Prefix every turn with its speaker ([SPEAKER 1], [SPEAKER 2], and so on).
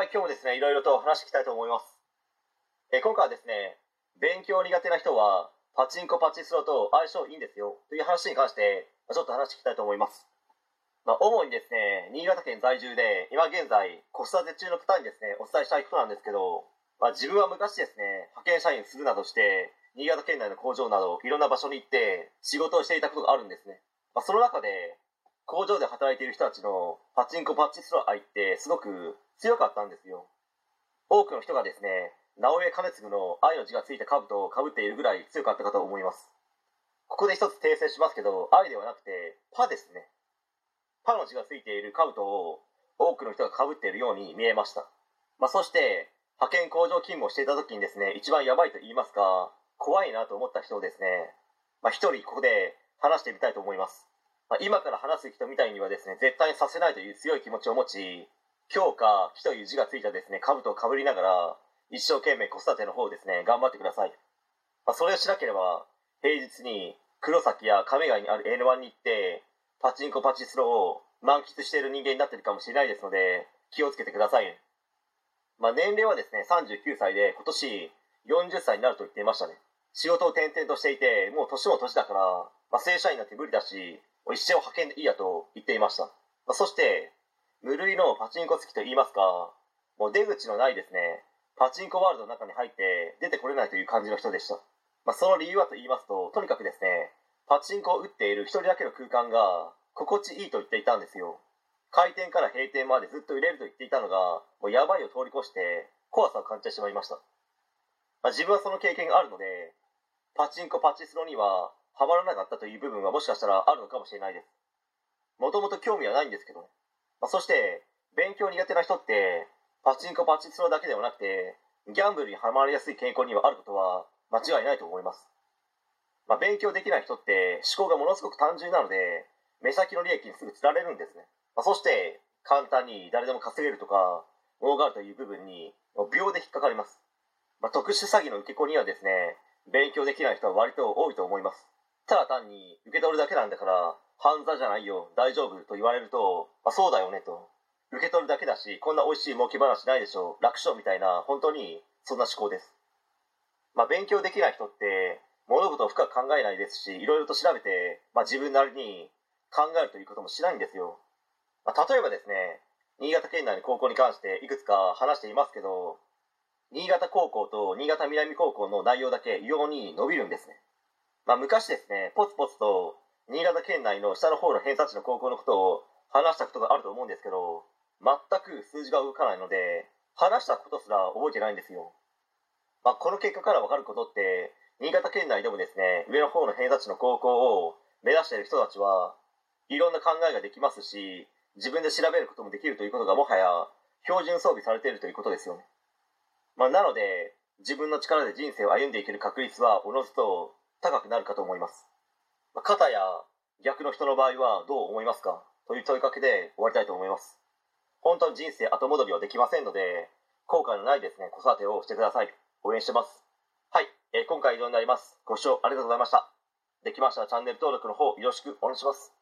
[SPEAKER 1] はい、今日もですね、いろいろと話していきたいと思います。え今回はですね、勉強苦手な人は、パチンコパチスロと相性いいんですよ、という話に関して、ちょっと話していきたいと思います。まあ、主にですね、新潟県在住で、今現在、子育て中の方にですね、お伝えしたいことなんですけど、まあ、自分は昔ですね、派遣社員するなどして、新潟県内の工場など、いろんな場所に行って、仕事をしていたことがあるんですね。まあ、その中で、工場で働いている人たちのパチンコパチスロ愛ってすごく強かったんですよ。多くの人がですね、直江兼次の愛の字がついた兜をかぶっているぐらい強かったかと思います。ここで一つ訂正しますけど、愛ではなくて、パですね。パの字がついている兜を多くの人がかぶっているように見えました。まあ、そして、派遣工場勤務をしていた時にですね、一番やばいと言いますか、怖いなと思った人をですね、まあ、一人ここで話してみたいと思います。まあ、今から話す人みたいにはですね、絶対にさせないという強い気持ちを持ち、今日か、木という字がついたですね、兜をかぶりながら、一生懸命子育ての方をですね、頑張ってください。まあ、それをしなければ、平日に黒崎や亀ヶ谷にある N1 に行って、パチンコパチスロを満喫している人間になってるかもしれないですので、気をつけてください。まあ、年齢はですね、39歳で、今年40歳になると言っていましたね。仕事を転々としていて、もう年も年だから、まあ、正社員なんて無理だし、もう一生派遣でいいやと言っていました。そして、無類のパチンコ好きと言いますか、もう出口のないですね、パチンコワールドの中に入って出てこれないという感じの人でした。まあ、その理由はと言いますと、とにかくですね、パチンコを打っている一人だけの空間が心地いいと言っていたんですよ。開店から閉店までずっと入れると言っていたのが、もうやばいを通り越して怖さを感じてしまいました。まあ、自分はその経験があるので、パチンコパチスロにはハマらなかったという部分はもしかしたらあるのかもしれないです。もともと興味はないんですけどね。まあ、そして、勉強苦手な人って、パチンコパチスロだけではなくて、ギャンブルにはまりやすい傾向にはあることは間違いないと思います。まあ、勉強できない人って思考がものすごく単純なので、目先の利益にすぐつられるんですね。まあ、そして、簡単に誰でも稼げるとか、儲かるという部分に、秒で引っかかります。まあ、特殊詐欺の受け子にはですね、勉強できない人は割と多いと思います。ただ単に受け取るだけなんだから、犯罪じゃないよ、大丈夫と言われると、まあ、そうだよねと。受け取るだけだし、こんな美味しい儲け話ないでしょう、楽勝みたいな、本当にそんな思考です。まあ、勉強できない人って、物事を深く考えないですし、いろいろと調べて、まあ、自分なりに考えるということもしないんですよ。まあ、例えばですね、新潟県内の高校に関していくつか話していますけど、新潟高校と新潟南高校の内容だけ異様に伸びるんですね。まあ、昔ですね、ポツポツと新潟県内の下の方の偏差値の高校のことを話したことがあると思うんですけど、全く数字が動かないので、話したことすら覚えてないんですよ。まあ、この結果からわかることって、新潟県内でもですね、上の方の偏差値の高校を目指している人たちは、いろんな考えができますし、自分で調べることもできるということがもはや標準装備されているということですよね。まあ、なので、自分の力で人生を歩んでいける確率はおのずと高くなるかと思います。肩、や逆の人の場合はどう思いますか？という問いかけで終わりたいと思います。本当に人生後戻りはできませんので、後悔のないですね、子育てをしてください。応援してます。はい、えー今回以上になります。ご視聴ありがとうございました。できましたらチャンネル登録の方よろしくお願いします。